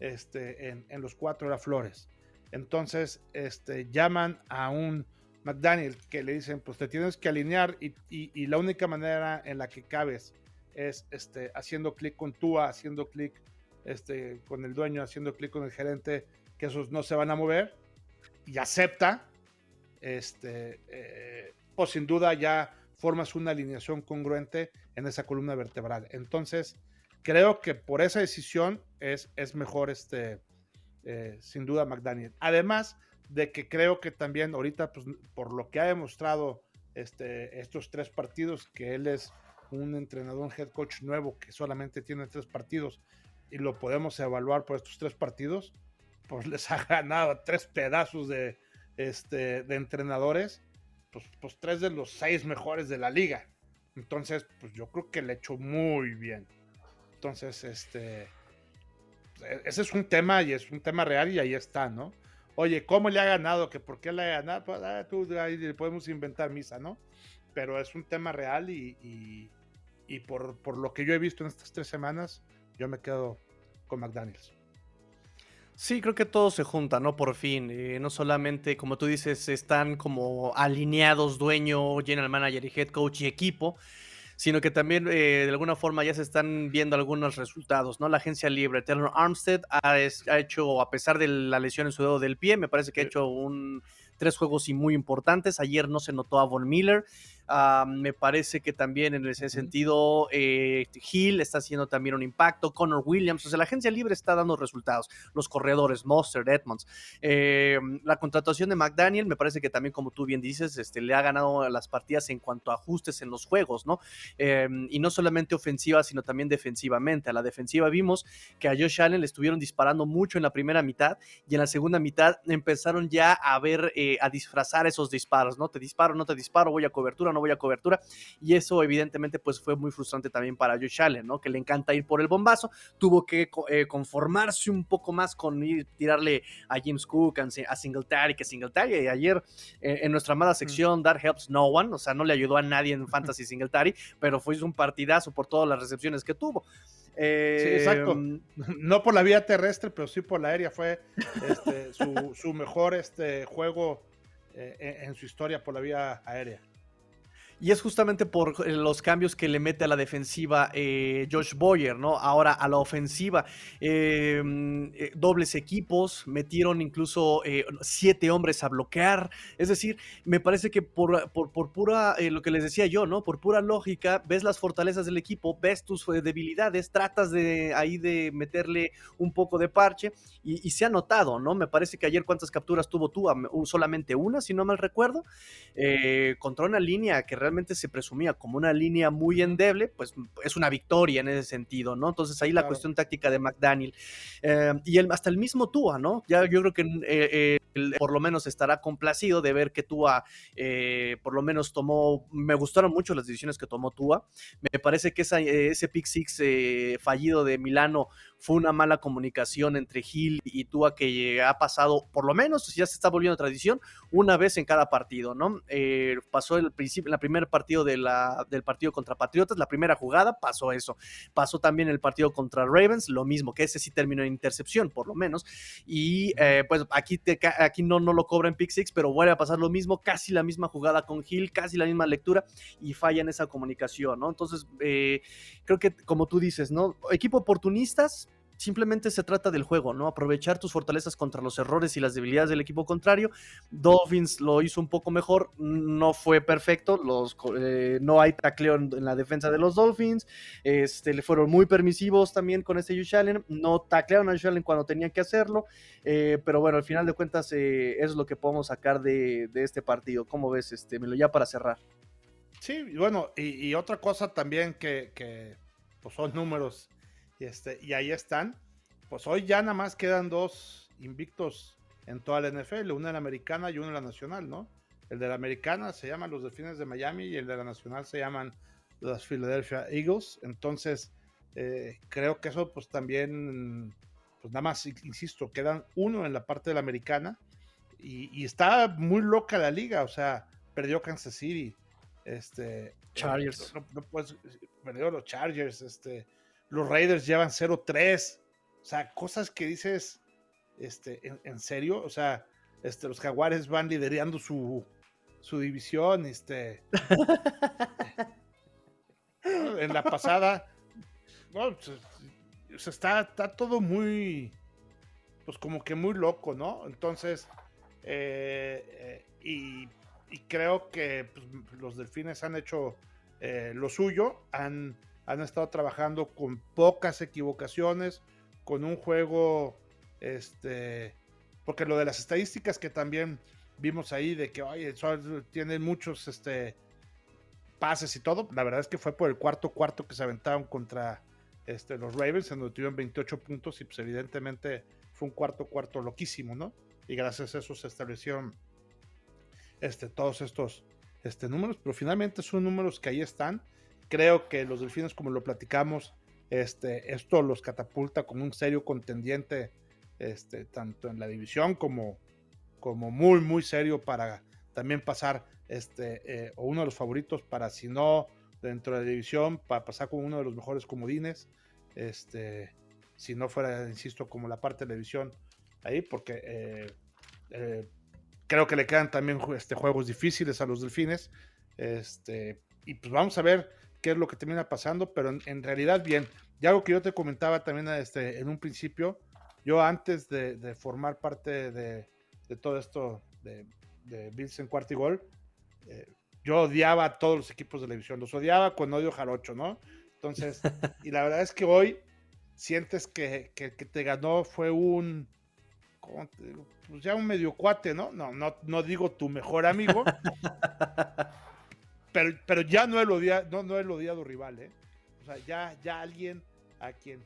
este, en, los cuatro era Flores. Entonces, este, llaman a un McDaniel, que le dicen, pues te tienes que alinear y, la única manera en la que cabes es este, haciendo clic con Tua, haciendo clic este, con el dueño, haciendo clic con el gerente, que esos no se van a mover y acepta, este, eh, pues sin duda ya formas una alineación congruente en esa columna vertebral. Entonces, creo que por esa decisión es, es mejor, este, eh, sin duda, McDaniel. Además, de que creo que también ahorita, pues, por lo que ha demostrado este, estos tres partidos, que él es un entrenador, un head coach nuevo que solamente tiene tres partidos y lo podemos evaluar por estos tres partidos, pues les ha ganado tres pedazos de, este, de entrenadores, pues, pues tres de los seis mejores de la liga. Entonces, pues yo creo que le hecho muy bien. Entonces, este, e-, ese es un tema y es un tema real y ahí está, ¿no? Oye, ¿cómo le ha ganado? ¿Que ¿Por qué le ha ganado? Pues ah, tú, ahí podemos inventar misa, ¿no? Pero es un tema real y, y, por, por, lo que yo he visto en estas tres semanas, yo me quedo con McDaniels. Sí, creo que todo se junta, ¿no? Por fin. Eh, no solamente, como tú dices, están como alineados dueño, general manager y head coach y equipo, sino que también eh, de alguna forma ya se están viendo algunos resultados, ¿no? La agencia libre, Taylor Armstead ha, ha, hecho, a pesar de la lesión en su dedo del pie, me parece que ha hecho un, tres juegos y muy importantes. Ayer no se notó a Von Miller, Ah, me parece que también en ese sentido eh, Hill está haciendo también un impacto, Connor Williams, o sea, la agencia libre está dando resultados, los corredores, Monster, Edmonds. Eh, la contratación de McDaniel me parece que también, como tú bien dices, este, le ha ganado las partidas en cuanto a ajustes en los juegos, ¿no? Eh, y no solamente ofensiva, sino también defensivamente. A la defensiva vimos que a Josh Allen le estuvieron disparando mucho en la primera mitad y en la segunda mitad empezaron ya a ver, a disfrazar esos disparos, ¿no? Te disparo, no te disparo, voy a cobertura, no voy a cobertura. Y eso evidentemente pues fue muy frustrante también para Josh Allen, ¿no? Que le encanta ir por el bombazo. Tuvo que eh, conformarse un poco más con ir tirarle a James Cook, a Singletary, que Singletary ayer eh, en nuestra amada mm. sección That Helps No One, o sea, no le ayudó a nadie en Fantasy Singletary, pero fue un partidazo por todas las recepciones que tuvo. sí, exacto. Em, no por la vía terrestre, pero sí por la aérea. Fue este, su, mejor este, juego eh, en su historia por la vía aérea. Y es justamente por eh, los cambios que le mete a la defensiva eh, Josh Boyer, ¿no? Ahora a la ofensiva, em, eh, dobles equipos, metieron incluso siete hombres a bloquear. Es decir, me parece que por, por, pura, lo que les decía yo, ¿no? Por pura lógica, ves las fortalezas del equipo, ves tus debilidades, tratas de ahí de meterle un poco de parche y, se ha notado, ¿no? Me parece que ayer cuántas capturas tuvo tú, solamente una, si no mal recuerdo, contra una línea que realmente realmente se presumía como una línea muy endeble, pues es una victoria en ese sentido, ¿no? Entonces ahí la cuestión táctica de McDaniel eh, y el, hasta el mismo Tua, ¿no? Ya yo creo que eh, por lo menos estará complacido de ver que Tua por lo menos tomó, me gustaron mucho las decisiones que tomó Tua, me parece que ese pick six fallido de Milano fue una mala comunicación entre Gil y Tua que ha pasado, por lo menos ya se está volviendo tradición, una vez en cada partido, ¿no? Eh, pasó el principio, en el primer partido de la, del partido contra Patriotas, la primera jugada, pasó eso. Pasó también el partido contra Ravens, lo mismo, que ese sí terminó en intercepción, por lo menos. Y eh, pues aquí, te, aquí no, no lo cobra en pick six, pero vuelve a pasar lo mismo, casi la misma jugada con Gil, casi la misma lectura y falla en esa comunicación, ¿no? Entonces, eh, creo que como tú dices, ¿no? Equipo oportunistas, simplemente se trata del juego, ¿no? Aprovechar tus fortalezas contra los errores y las debilidades del equipo contrario. Dolphins lo hizo un poco mejor, no fue perfecto, eh, no hay tacleo en, la defensa de los Dolphins, este, le fueron muy permisivos también con este Josh Allen, no taclearon a Josh Allen cuando tenían que hacerlo, eh, pero bueno, al final de cuentas eh, es lo que podemos sacar de, este partido. ¿Cómo ves, este, Melo, ya para cerrar? Sí, bueno, y, otra cosa también que, que pues son números y, este, y ahí están. Pues hoy ya nada más quedan dos invictos en toda la NFL, una en la americana y una en la nacional, ¿no? El de la americana se llaman los Delfines de Miami y el de la nacional se llaman los Philadelphia Eagles. Entonces, eh, creo que eso pues también, pues nada más, insisto, quedan uno en la parte de la americana y, está muy loca la liga, o sea, perdió Kansas City, este... Chargers. perdió los Chargers, este los Raiders llevan 0-3. O sea, cosas que dices, este, en, serio, o sea, este, los Jaguares van liderando su, su división, este. en la pasada, pues, está, está todo muy, pues como que muy loco, ¿no? Entonces, eh, eh, y, creo que pues, los delfines han hecho eh, lo suyo, han han estado trabajando con pocas equivocaciones, con un juego, este, porque lo de las estadísticas que también vimos ahí de que, oye, tienen muchos, este, pases y todo, la verdad es que fue por el cuarto cuarto que se aventaron contra este, los Ravens, en donde tuvieron 28 puntos y pues evidentemente fue un cuarto cuarto loquísimo, ¿no? Y gracias a eso se establecieron este, todos estos este, números, pero finalmente son números que ahí están Creo que los delfines, como lo platicamos, este, esto los catapulta como un serio contendiente, este, tanto en la división como, como muy, muy serio para también pasar, este, eh, o uno de los favoritos para, si no dentro de la división, para pasar como uno de los mejores comodines, este, si no fuera, insisto, como la parte de la división ahí, porque eh, eh, creo que le quedan también este, juegos difíciles a los delfines, este, y pues vamos a ver qué es lo que termina pasando, pero en, realidad bien. Y algo que yo te comentaba también este, en un principio, yo antes de, formar parte de, todo esto de, de Bills en cuarto y gol, eh, yo odiaba a todos los equipos de televisión, los odiaba con odio jarocho, ¿no? Entonces, y la verdad es que hoy sientes que, que, te ganó fue un, pues ya un medio cuate, ¿no? No, no, no digo tu mejor amigo, pero, pero ya no el odiado, no, no el odiado rival, ¿eh? O sea, ya, ya alguien a quien,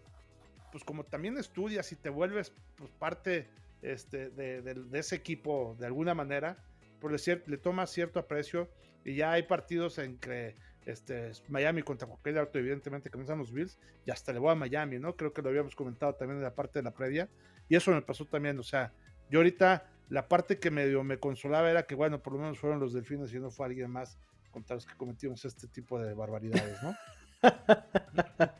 pues como también estudias y te vuelves pues, parte este, de, ese equipo de alguna manera, pues le, le tomas cierto aprecio y ya hay partidos en que este, Miami contra cualquier auto, evidentemente que los Bills, y hasta le voy a Miami, ¿no? Creo que lo habíamos comentado también en la parte de la previa, y eso me pasó también, o sea, yo ahorita la parte que medio me consolaba era que, bueno, por lo menos fueron los delfines y no fue alguien más contar que cometimos este tipo de barbaridades, ¿no?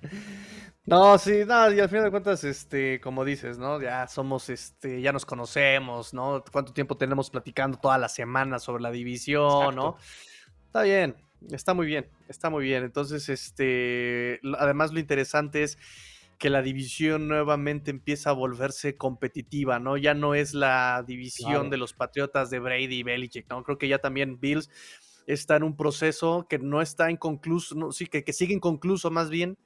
no, sí, no, y al final de cuentas, este, como dices, ¿no? Ya somos, este, ya nos conocemos, ¿no? Cuánto tiempo tenemos platicando toda la semana sobre la división, ¿no? Está bien, está muy bien, está muy bien. Entonces, este, además lo interesante es que la división nuevamente empieza a volverse competitiva, ¿no? Ya no es la división de los Patriotas de Brady y Belichick, ¿no? Creo que ya también Bills está en un proceso que no está inconcluso, no, sí, que, que sigue inconcluso más bien.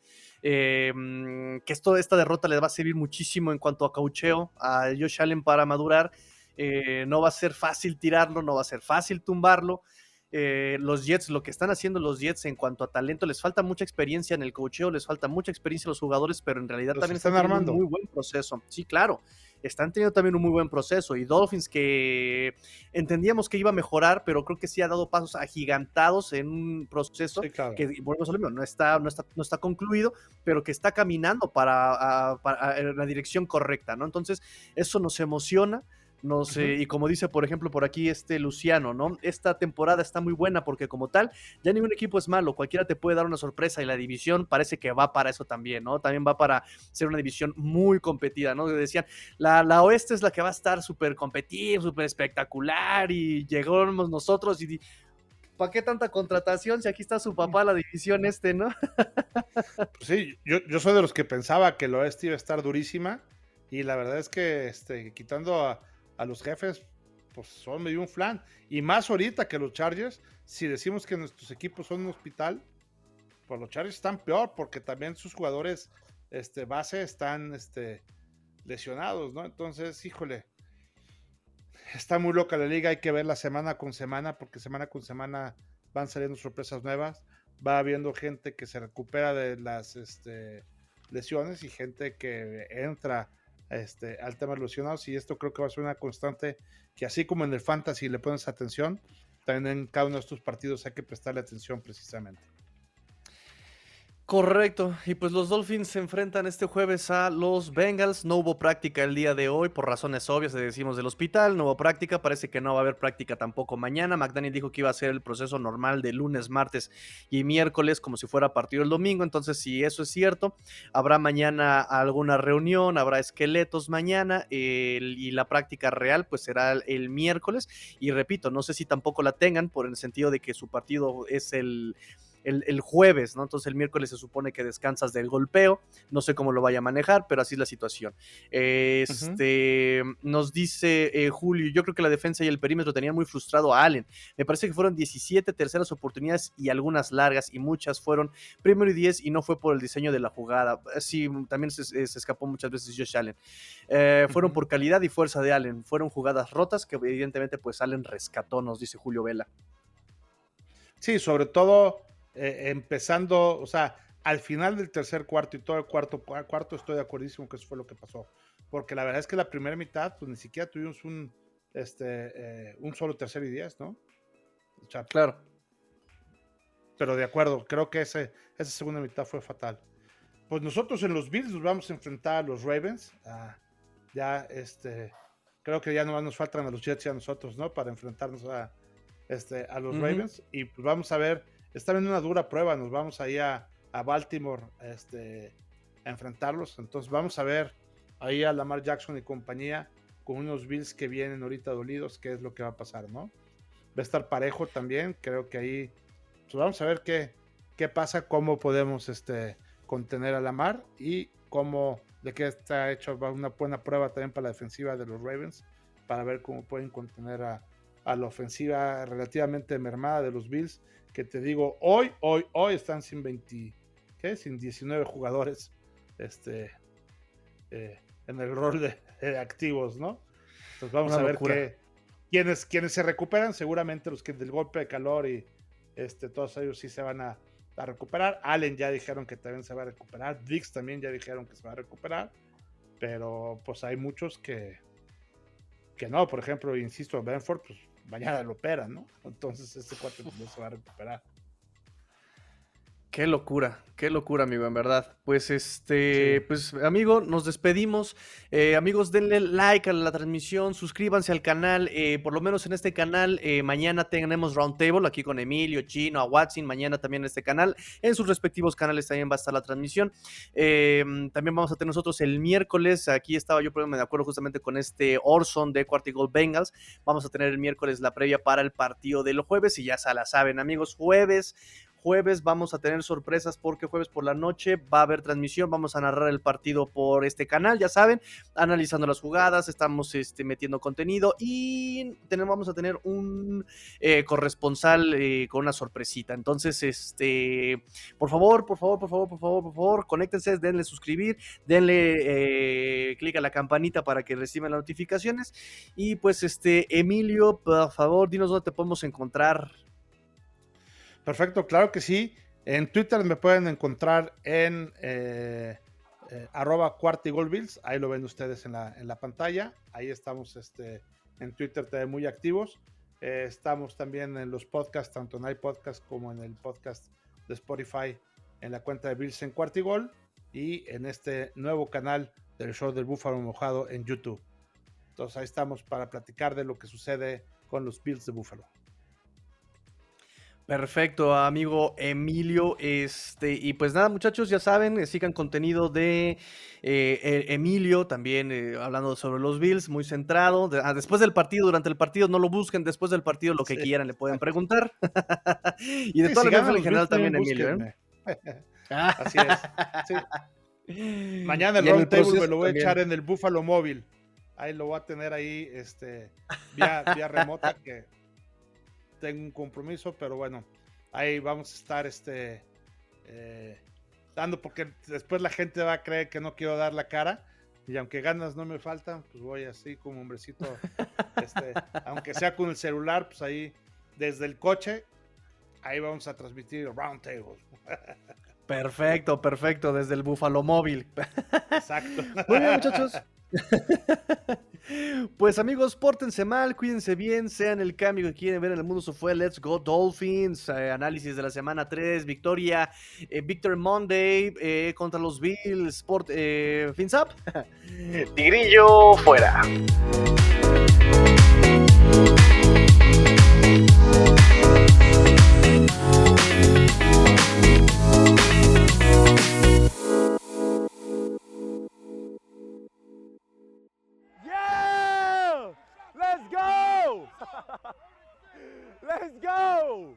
Eh, mm, que esto, esta derrota le va a servir muchísimo en cuanto a caucheo a Josh Allen para madurar. Eh, no va a ser fácil tirarlo, no va a ser fácil tumbarlo. eh, los Jets, lo que están haciendo los Jets en cuanto a talento, les falta mucha experiencia en el cocheo, les falta mucha experiencia a los jugadores, pero en realidad también están, armando un muy buen proceso. Sí, claro, están teniendo también un muy buen proceso. Y Dolphins que entendíamos que iba a mejorar, pero creo que sí ha dado pasos agigantados en un proceso que, volvemos a lo mismo, no está, no, está, no está concluido, pero que está caminando para, para en la dirección correcta, ¿no? Entonces, eso nos emociona. No sé, y como dice, por ejemplo, por aquí este Luciano, ¿no? Esta temporada está muy buena porque como tal, ya ningún equipo es malo, cualquiera te puede dar una sorpresa y la división parece que va para eso también, ¿no? También va para ser una división muy competida, ¿no? Decían, la, la oeste es la que va a estar súper competitiva, súper espectacular y llegamos nosotros y... ¿Para qué tanta contratación si aquí está su papá la división este, no? Pues sí, yo, yo soy de los que pensaba que el oeste iba a estar durísima y la verdad es que este, quitando a, a los jefes, pues son medio un flan. Y más ahorita que los Chargers, si decimos que nuestros equipos son un hospital, pues los Chargers están peor porque también sus jugadores este, base están este, lesionados, ¿no? Entonces, híjole, está muy loca la liga, hay que verla semana con semana porque semana con semana van saliendo sorpresas nuevas, va habiendo gente que se recupera de las este, lesiones y gente que entra este, al tema de y esto creo que va a ser una constante que así como en el fantasy le pones atención, también en cada uno de estos partidos hay que prestarle atención precisamente. Correcto, y pues los Dolphins se enfrentan este jueves a los Bengals. No hubo práctica el día de hoy por razones obvias, decimos del hospital. No hubo práctica, parece que no va a haber práctica tampoco mañana. McDaniel dijo que iba a ser el proceso normal de lunes, martes y miércoles, como si fuera partido el domingo. Entonces, si eso es cierto, habrá mañana alguna reunión, habrá esqueletos mañana y la práctica real pues será el, miércoles. Y repito, no sé si tampoco la tengan por el sentido de que su partido es el el, jueves, ¿no? Entonces el miércoles se supone que descansas del golpeo, no sé cómo lo vaya a manejar, pero así es la situación. Este, nos dice eh, Julio, yo creo que la defensa y el perímetro tenían muy frustrado a Allen. Me parece que fueron 17 terceras oportunidades y algunas largas y muchas fueron primero y 10 y no fue por el diseño de la jugada. Sí, también se, escapó muchas veces Josh Allen. Eh, fueron por calidad y fuerza de Allen, fueron jugadas rotas que evidentemente pues Allen rescató, nos dice Julio Vela. Sí, sobre todo eh, empezando, o sea, al final del tercer cuarto y todo el cuarto cuarto estoy de acuerdísimo que eso fue lo que pasó. Porque la verdad es que la primera mitad, pues ni siquiera tuvimos un, este, eh, un solo tercer y diez, ¿no? claro. Pero de acuerdo, creo que ese, esa segunda mitad fue fatal. Pues nosotros en los Bills nos vamos a enfrentar a los Ravens. ya, este, creo que ya no nos faltan a los Jets y a nosotros, ¿no? Para enfrentarnos a, este, a los Ravens. Y pues vamos a ver está en una dura prueba. Nos vamos ahí a, a Baltimore este, a enfrentarlos. Entonces vamos a ver ahí a Lamar Jackson y compañía con unos Bills que vienen ahorita dolidos, qué es lo que va a pasar, ¿no? Va a estar parejo también. Creo que ahí pues vamos a ver qué, qué pasa, cómo podemos este, contener a Lamar y cómo de qué está hecho una buena prueba también para la defensiva de los Ravens para ver cómo pueden contener a, a la ofensiva relativamente mermada de los Bills que te digo, hoy, hoy, hoy están sin 20, ¿qué? Sin 19 jugadores este, eh, en el rol de, activos, ¿no? Entonces vamos a ver qué, quienes, quienes se recuperan, seguramente los que del golpe de calor y este, todos ellos sí se van a, a recuperar. Allen ya dijeron que también se va a recuperar. Dix también ya dijeron que se va a recuperar. Pero pues hay muchos que, que no. Por ejemplo, insisto, Benford, pues mañana lo operan, ¿no? Entonces este cuate no se va a recuperar. Qué locura, qué locura, amigo, en verdad. Pues este, pues amigo, nos despedimos. Eh, amigos, denle like a la transmisión, suscríbanse al canal. Eh, por lo menos en este canal, eh, mañana tenemos Roundtable aquí con Emilio, Chino, a Watson. Mañana también en este canal. En sus respectivos canales también va a estar la transmisión. también vamos a tener nosotros el miércoles. Aquí estaba yo de acuerdo justamente con este Orson de Quartigol Bengals. Vamos a tener el miércoles la previa para el partido del jueves. Y ya se la saben, amigos, jueves Jueves vamos a tener sorpresas porque jueves por la noche va a haber transmisión. Vamos a narrar el partido por este canal, ya saben, analizando las jugadas, estamos este, metiendo contenido y tenemos, vamos a tener un eh, corresponsal eh, con una sorpresita. Entonces, este, por favor, por favor, por favor, por favor, por favor, conéctense, denle suscribir, denle eh, clic a la campanita para que reciban las notificaciones. Y pues, este, Emilio, por favor, dinos dónde te podemos encontrar Perfecto, claro que sí. En Twitter me pueden encontrar en eh, eh, arroba. Ahí lo ven ustedes en la, en la pantalla. Ahí estamos este, en Twitter muy activos. Eh, estamos también en los podcasts, tanto en iPodcast como en el podcast de Spotify, en la cuenta de Bills en Cuartigol y en este nuevo canal del show del Búfalo Mojado en YouTube. Entonces ahí estamos para platicar de lo que sucede con los Bills de Búfalo. Perfecto, amigo Emilio. Este, y pues nada, muchachos, ya saben, eh, sigan contenido de eh, e, Emilio, también eh, hablando sobre los Bills, muy centrado. Ah, después del partido, durante el partido, no lo busquen, después del partido, lo que quieran, le pueden preguntar. y de todo el en general también, Emilio. Así es. Mañana el roundtable me lo voy a echar en el Búfalo móvil. Ahí lo voy a tener ahí, este, vía, vía remota que tengo un compromiso, pero bueno, ahí vamos a estar este, eh, dando, porque después la gente va a creer que no quiero dar la cara. Y aunque ganas no me faltan, pues voy así como hombrecito, este, aunque sea con el celular, pues ahí desde el coche, ahí vamos a transmitir Round Table. Perfecto, perfecto, desde el Búfalo Móvil. Exacto. Muy bien, muchachos. Pues amigos, pórtense mal, cuídense bien, sean el cambio que quieren ver en el mundo. Eso fue Let's Go Dolphins, eh, análisis de la semana 3, victoria, eh, Victor Monday eh, contra los Bills, Sport, Fins Up. Tigrillo fuera. Let's go!